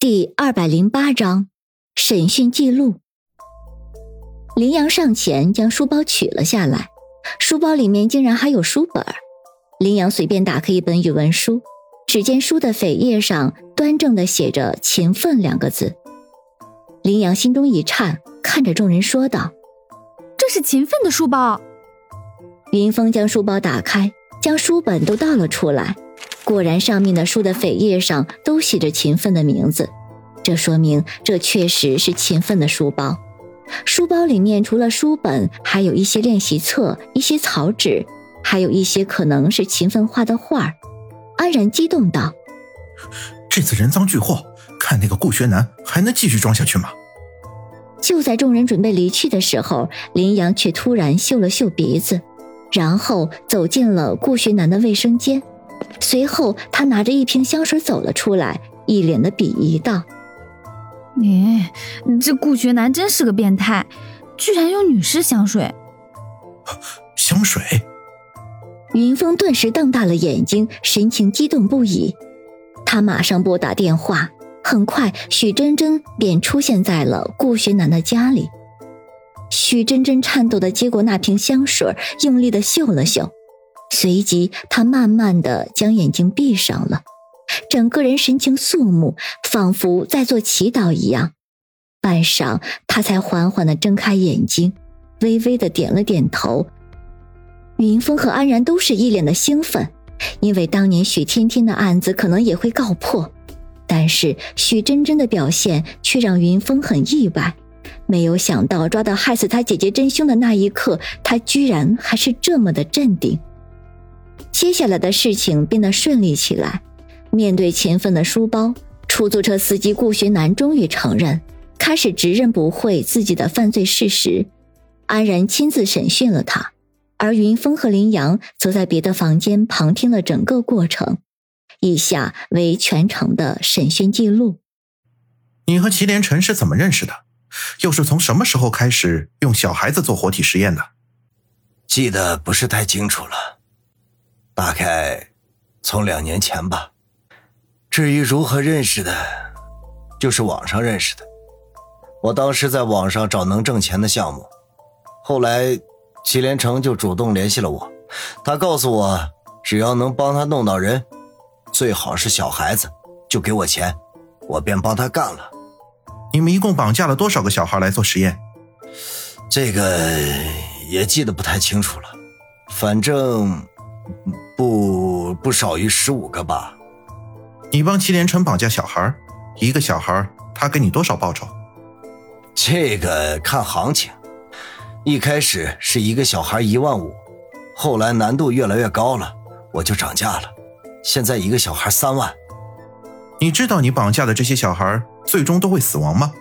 第二百零八章审讯记录。林阳上前将书包取了下来，书包里面竟然还有书本。林阳随便打开一本语文书，只见书的扉页上端正的写着“勤奋”两个字。林阳心中一颤，看着众人说道：“这是勤奋的书包。”云峰将书包打开，将书本都倒了出来。果然，上面的书的扉页上都写着勤奋的名字，这说明这确实是勤奋的书包。书包里面除了书本，还有一些练习册、一些草纸，还有一些可能是勤奋画的画。安然激动道：“这次人赃俱获，看那个顾学南还能继续装下去吗？”就在众人准备离去的时候，林阳却突然嗅了嗅鼻子，然后走进了顾学南的卫生间。随后，他拿着一瓶香水走了出来，一脸的鄙夷道：“你这顾学南真是个变态，居然用女士香水。”香水。云峰顿时瞪大了眼睛，神情激动不已。他马上拨打电话，很快许真真便出现在了顾学南的家里。许真真颤抖的接过那瓶香水，用力的嗅了嗅。随即，他慢慢的将眼睛闭上了，整个人神情肃穆，仿佛在做祈祷一样。半晌，他才缓缓的睁开眼睛，微微的点了点头。云峰和安然都是一脸的兴奋，因为当年许天天的案子可能也会告破，但是许真真的表现却让云峰很意外，没有想到抓到害死他姐姐真凶的那一刻，他居然还是这么的镇定。接下来的事情变得顺利起来。面对勤奋的书包，出租车司机顾学南终于承认，开始直认不讳自己的犯罪事实。安然亲自审讯了他，而云峰和林阳则在别的房间旁听了整个过程。以下为全程的审讯记录。你和祁连成是怎么认识的？又是从什么时候开始用小孩子做活体实验的？记得不是太清楚了。大概从两年前吧。至于如何认识的，就是网上认识的。我当时在网上找能挣钱的项目，后来祁连成就主动联系了我。他告诉我，只要能帮他弄到人，最好是小孩子，就给我钱，我便帮他干了。你们一共绑架了多少个小孩来做实验？这个也记得不太清楚了，反正。不不少于十五个吧。你帮祁连成绑架小孩，一个小孩他给你多少报酬？这个看行情。一开始是一个小孩一万五，后来难度越来越高了，我就涨价了。现在一个小孩三万。你知道你绑架的这些小孩最终都会死亡吗？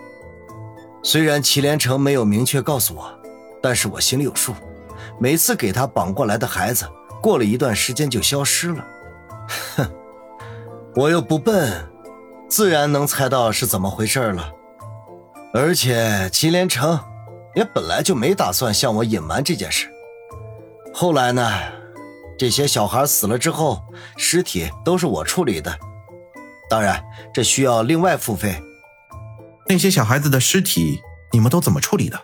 虽然祁连城没有明确告诉我，但是我心里有数。每次给他绑过来的孩子。过了一段时间就消失了，哼，我又不笨，自然能猜到是怎么回事了。而且祁连城也本来就没打算向我隐瞒这件事。后来呢，这些小孩死了之后，尸体都是我处理的，当然这需要另外付费。那些小孩子的尸体你们都怎么处理的？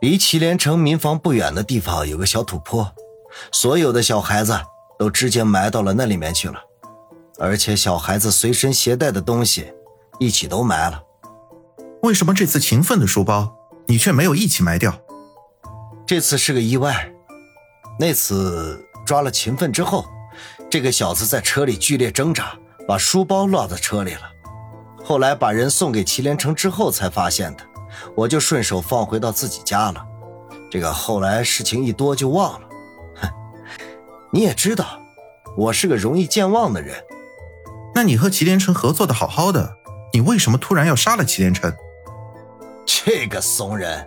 离祁连城民房不远的地方有个小土坡。所有的小孩子都直接埋到了那里面去了，而且小孩子随身携带的东西一起都埋了。为什么这次勤奋的书包你却没有一起埋掉？这次是个意外。那次抓了勤奋之后，这个小子在车里剧烈挣扎，把书包落在车里了。后来把人送给祁连城之后才发现的，我就顺手放回到自己家了。这个后来事情一多就忘了。你也知道，我是个容易健忘的人。那你和祁连城合作的好好的，你为什么突然要杀了祁连城？这个怂人！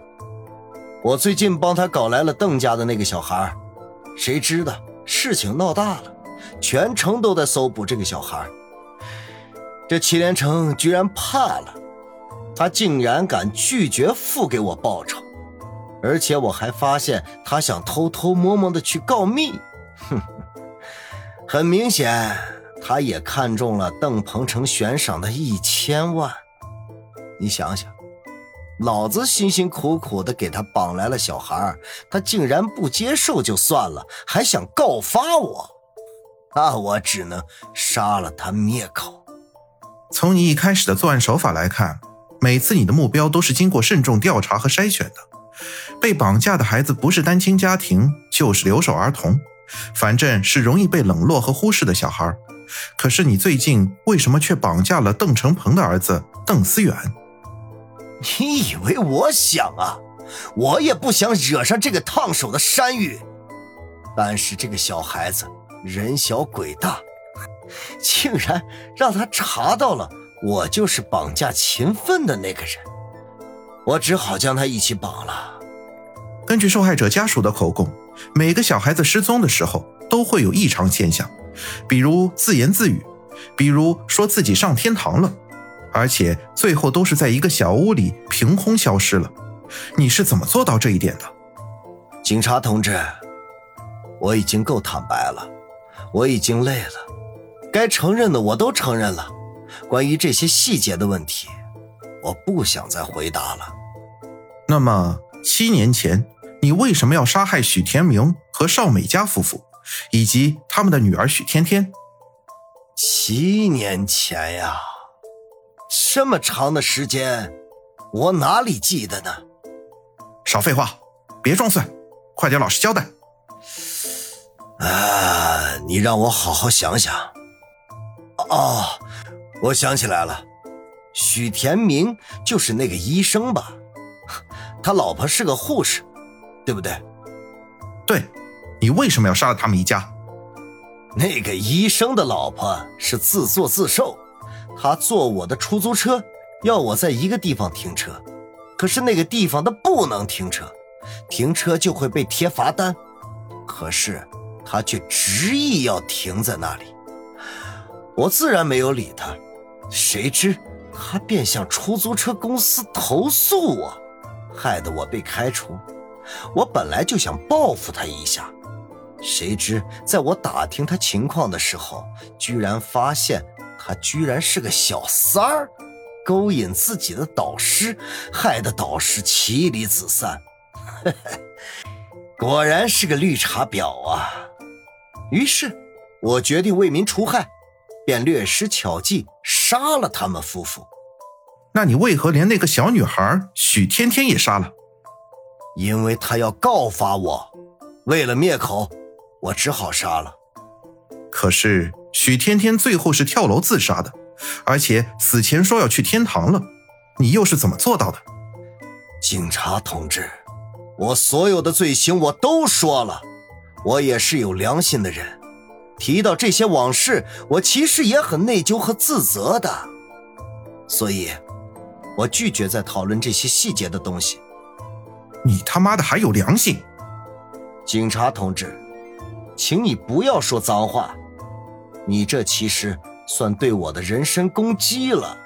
我最近帮他搞来了邓家的那个小孩，谁知道事情闹大了，全城都在搜捕这个小孩。这祁连城居然怕了，他竟然敢拒绝付给我报酬，而且我还发现他想偷偷摸摸的去告密。哼，很明显，他也看中了邓鹏程悬赏的一千万。你想想，老子辛辛苦苦的给他绑来了小孩，他竟然不接受就算了，还想告发我，那我只能杀了他灭口。从你一开始的作案手法来看，每次你的目标都是经过慎重调查和筛选的。被绑架的孩子不是单亲家庭，就是留守儿童，反正是容易被冷落和忽视的小孩。可是你最近为什么却绑架了邓成鹏的儿子邓思远？你以为我想啊？我也不想惹上这个烫手的山芋，但是这个小孩子人小鬼大，竟然让他查到了我就是绑架秦奋的那个人，我只好将他一起绑了。根据受害者家属的口供，每个小孩子失踪的时候都会有异常现象，比如自言自语，比如说自己上天堂了。而且最后都是在一个小屋里凭空消失了，你是怎么做到这一点的？警察同志，我已经够坦白了，我已经累了，该承认的我都承认了。关于这些细节的问题，我不想再回答了。那么七年前，你为什么要杀害许天明和邵美嘉夫妇，以及他们的女儿许天天？七年前呀。这么长的时间，我哪里记得呢？少废话，别装蒜，快点老实交代。啊，你让我好好想想。哦，我想起来了，许天明就是那个医生吧？他老婆是个护士，对不对？对，你为什么要杀了他们一家？那个医生的老婆是自作自受。他坐我的出租车，要我在一个地方停车，可是那个地方他不能停车，停车就会被贴罚单。可是他却执意要停在那里，我自然没有理他。谁知他便向出租车公司投诉我，害得我被开除。我本来就想报复他一下，谁知在我打听他情况的时候，居然发现。他居然是个小三儿，勾引自己的导师，害得导师妻离子散。果然是个绿茶婊啊！于是，我决定为民除害，便略施巧计杀了他们夫妇。那你为何连那个小女孩许天天也杀了？因为他要告发我，为了灭口，我只好杀了。可是。许天天最后是跳楼自杀的，而且死前说要去天堂了。你又是怎么做到的？警察同志，我所有的罪行我都说了，我也是有良心的人。提到这些往事，我其实也很内疚和自责的，所以，我拒绝再讨论这些细节的东西。你他妈的还有良心？警察同志，请你不要说脏话。你这其实算对我的人身攻击了。